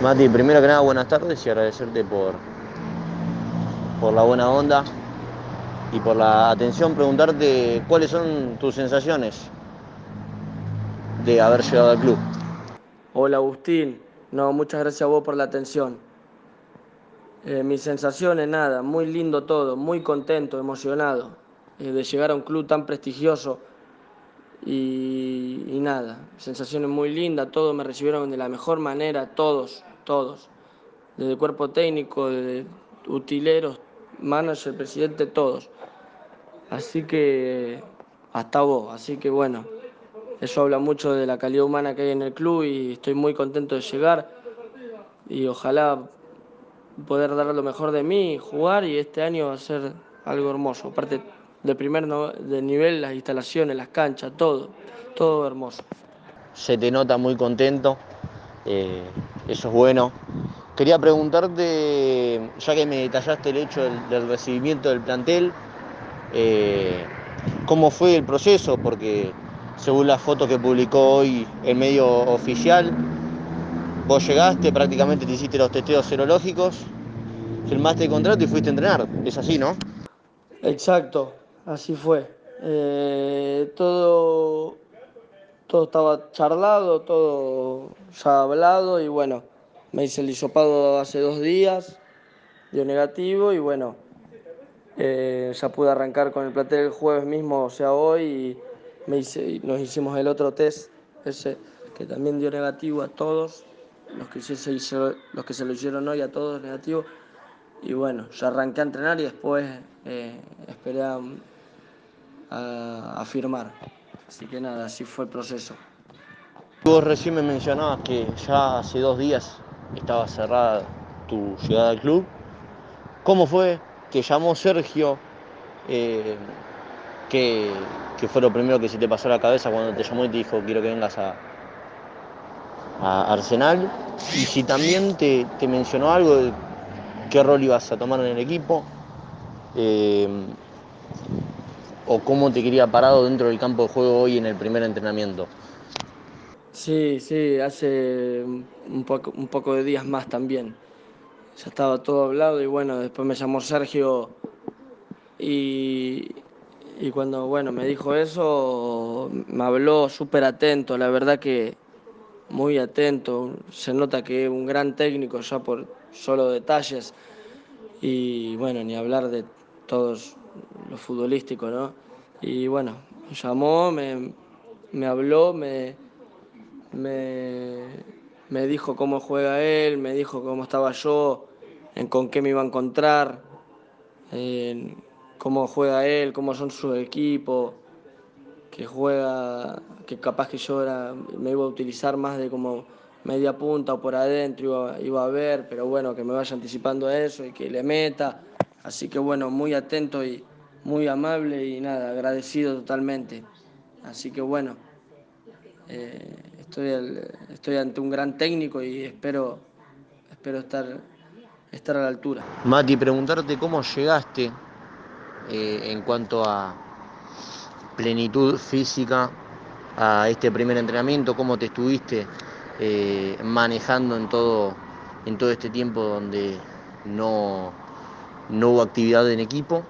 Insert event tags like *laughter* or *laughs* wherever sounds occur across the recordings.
Mati, primero que nada, buenas tardes y agradecerte por, por la buena onda y por la atención. Preguntarte cuáles son tus sensaciones de haber llegado al club. Hola Agustín, no, muchas gracias a vos por la atención. Eh, mis sensaciones, nada, muy lindo todo, muy contento, emocionado eh, de llegar a un club tan prestigioso y, nada, sensaciones muy lindas, todos me recibieron de la mejor manera, todos, todos, desde cuerpo técnico, desde utileros, manager, presidente, todos. Así que hasta vos, así que bueno, eso habla mucho de la calidad humana que hay en el club y estoy muy contento de llegar y ojalá poder dar lo mejor de mí, jugar y este año va a ser algo hermoso. Aparte de primer no- de nivel, las instalaciones, las canchas, todo, todo hermoso. Se te nota muy contento, eh, eso es bueno. Quería preguntarte, ya que me detallaste el hecho del, del recibimiento del plantel, eh, ¿cómo fue el proceso? Porque según la foto que publicó hoy el medio oficial, vos llegaste, prácticamente te hiciste los testeos serológicos, firmaste el contrato y fuiste a entrenar. Es así, ¿no? Exacto, así fue. Eh, todo, todo estaba charlado, todo ya hablado y bueno, me hice el hisopado hace dos días, dio negativo y bueno, eh, ya pude arrancar con el plantel el jueves mismo, o sea hoy, y me hice, nos hicimos el otro test, ese que también dio negativo a todos, los que, se los que se lo hicieron hoy a todos negativo. Y bueno, ya arranqué a entrenar y después eh, esperé a, a- firmar. Así que nada, así fue el proceso. Vos recién me mencionabas que ya hace dos días estaba cerrada tu llegada al club. ¿Cómo fue? ¿Te llamó Sergio? Eh, ¿qué, fue lo primero que se te pasó a la cabeza cuando te llamó y te dijo quiero que vengas a, a Arsenal? Y si también te, te mencionó algo de qué rol ibas a tomar en el equipo, eh, o cómo te quería parado dentro del campo de juego hoy en el primer entrenamiento. Sí, sí, hace un poco, un poco de días más también. Ya estaba todo hablado y bueno, después me llamó Sergio y, y cuando bueno, me dijo eso, me habló súper atento, la verdad que muy atento. Se nota que es un gran técnico ya por solo detalles y bueno, ni hablar de todos los futbolísticos, ¿no? Y bueno, me llamó, me, me habló, me, me, me dijo cómo juega él, me dijo cómo estaba yo, en con qué me iba a encontrar, en cómo juega él, cómo son sus equipos, que juega, que capaz que yo era, me iba a utilizar más de como media punta o por adentro, iba, iba a ver, pero bueno, que me vaya anticipando eso y que le meta. Así que bueno, muy atento y muy amable y nada, agradecido totalmente. Así que bueno, eh, estoy, estoy ante un gran técnico y espero, espero estar, estar a la altura. Mati, preguntarte cómo llegaste eh, en cuanto a plenitud física a este primer entrenamiento, cómo te estuviste eh, manejando en todo, en todo este tiempo donde no, no hubo actividad en equipo.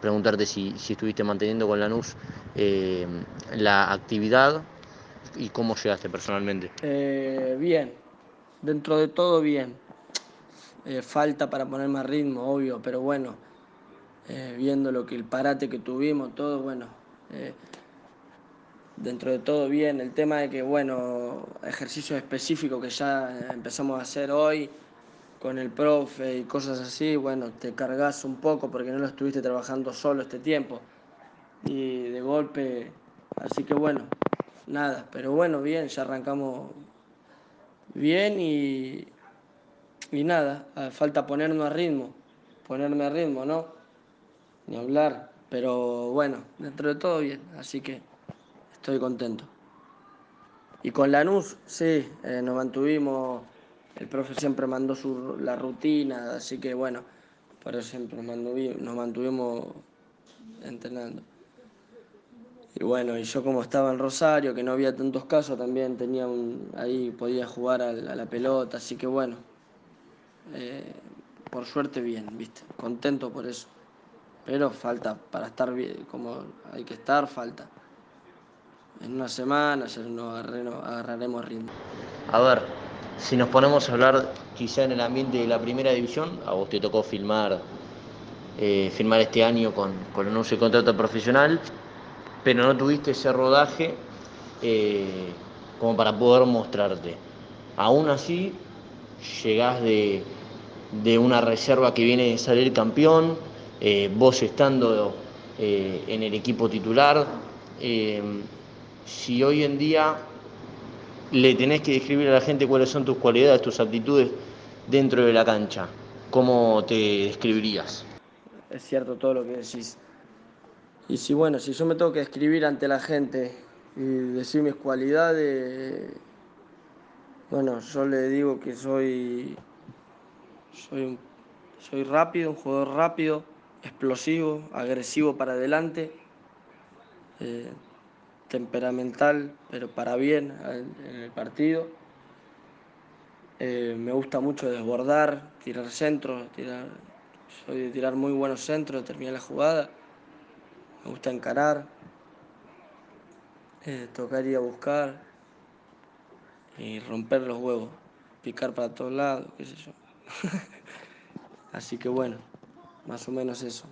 Preguntarte si, si estuviste manteniendo con Lanús eh, la actividad y cómo llegaste personalmente. Eh, bien, dentro de todo bien. Eh, falta para ponerme a ritmo, obvio, pero bueno, eh, viendo lo que el parate que tuvimos, todo, bueno, dentro de todo bien. El tema de que, bueno, ejercicios específicos que ya empezamos a hacer hoy con el profe y cosas así, bueno, te cargas un poco porque no lo estuviste trabajando solo este tiempo. Y de golpe, así que bueno, nada, pero bueno, bien, ya arrancamos bien y, y nada, ah, falta ponernos a ritmo, ponerme a ritmo, ¿no? Ni hablar, pero bueno, dentro de todo bien, así que estoy contento. Y con Lanús, sí, eh, nos mantuvimos, el profe siempre mandó su, la rutina, así que bueno, por eso siempre nos mantuvimos, entrenando. Y bueno, y yo como estaba en Rosario, que no había tantos casos, también tenía un, ahí podía jugar a la, pelota, así que bueno, eh, por suerte bien, viste, contento por eso. Pero falta, para estar bien, como hay que estar, falta. En una semana ya nos agarraremos ritmo. A ver, si nos ponemos a hablar quizá en el ambiente de la primera división, a vos te tocó filmar, eh, filmar este año con, con el anuncio de contrato profesional, pero no tuviste ese rodaje eh, como para poder mostrarte. Aún así, llegás de, de una reserva que viene de salir campeón, eh, vos estando en el equipo titular. Si hoy en día le tenés que describir a la gente cuáles son tus cualidades, tus aptitudes dentro de la cancha, ¿cómo te describirías? Es cierto todo lo que decís. Y si bueno, si yo me tengo que escribir ante la gente y decir mis cualidades, bueno, yo le digo que soy, soy, soy rápido, un jugador rápido, explosivo, agresivo para adelante, eh, temperamental, pero para bien en el partido. Eh, me gusta mucho desbordar, tirar centros, tirar, soy de tirar muy buenos centros, terminar la jugada. Me gusta encarar, eh, tocar y a buscar y romper los huevos, picar para todos lados, qué sé yo. *laughs* Así que bueno, más o menos eso.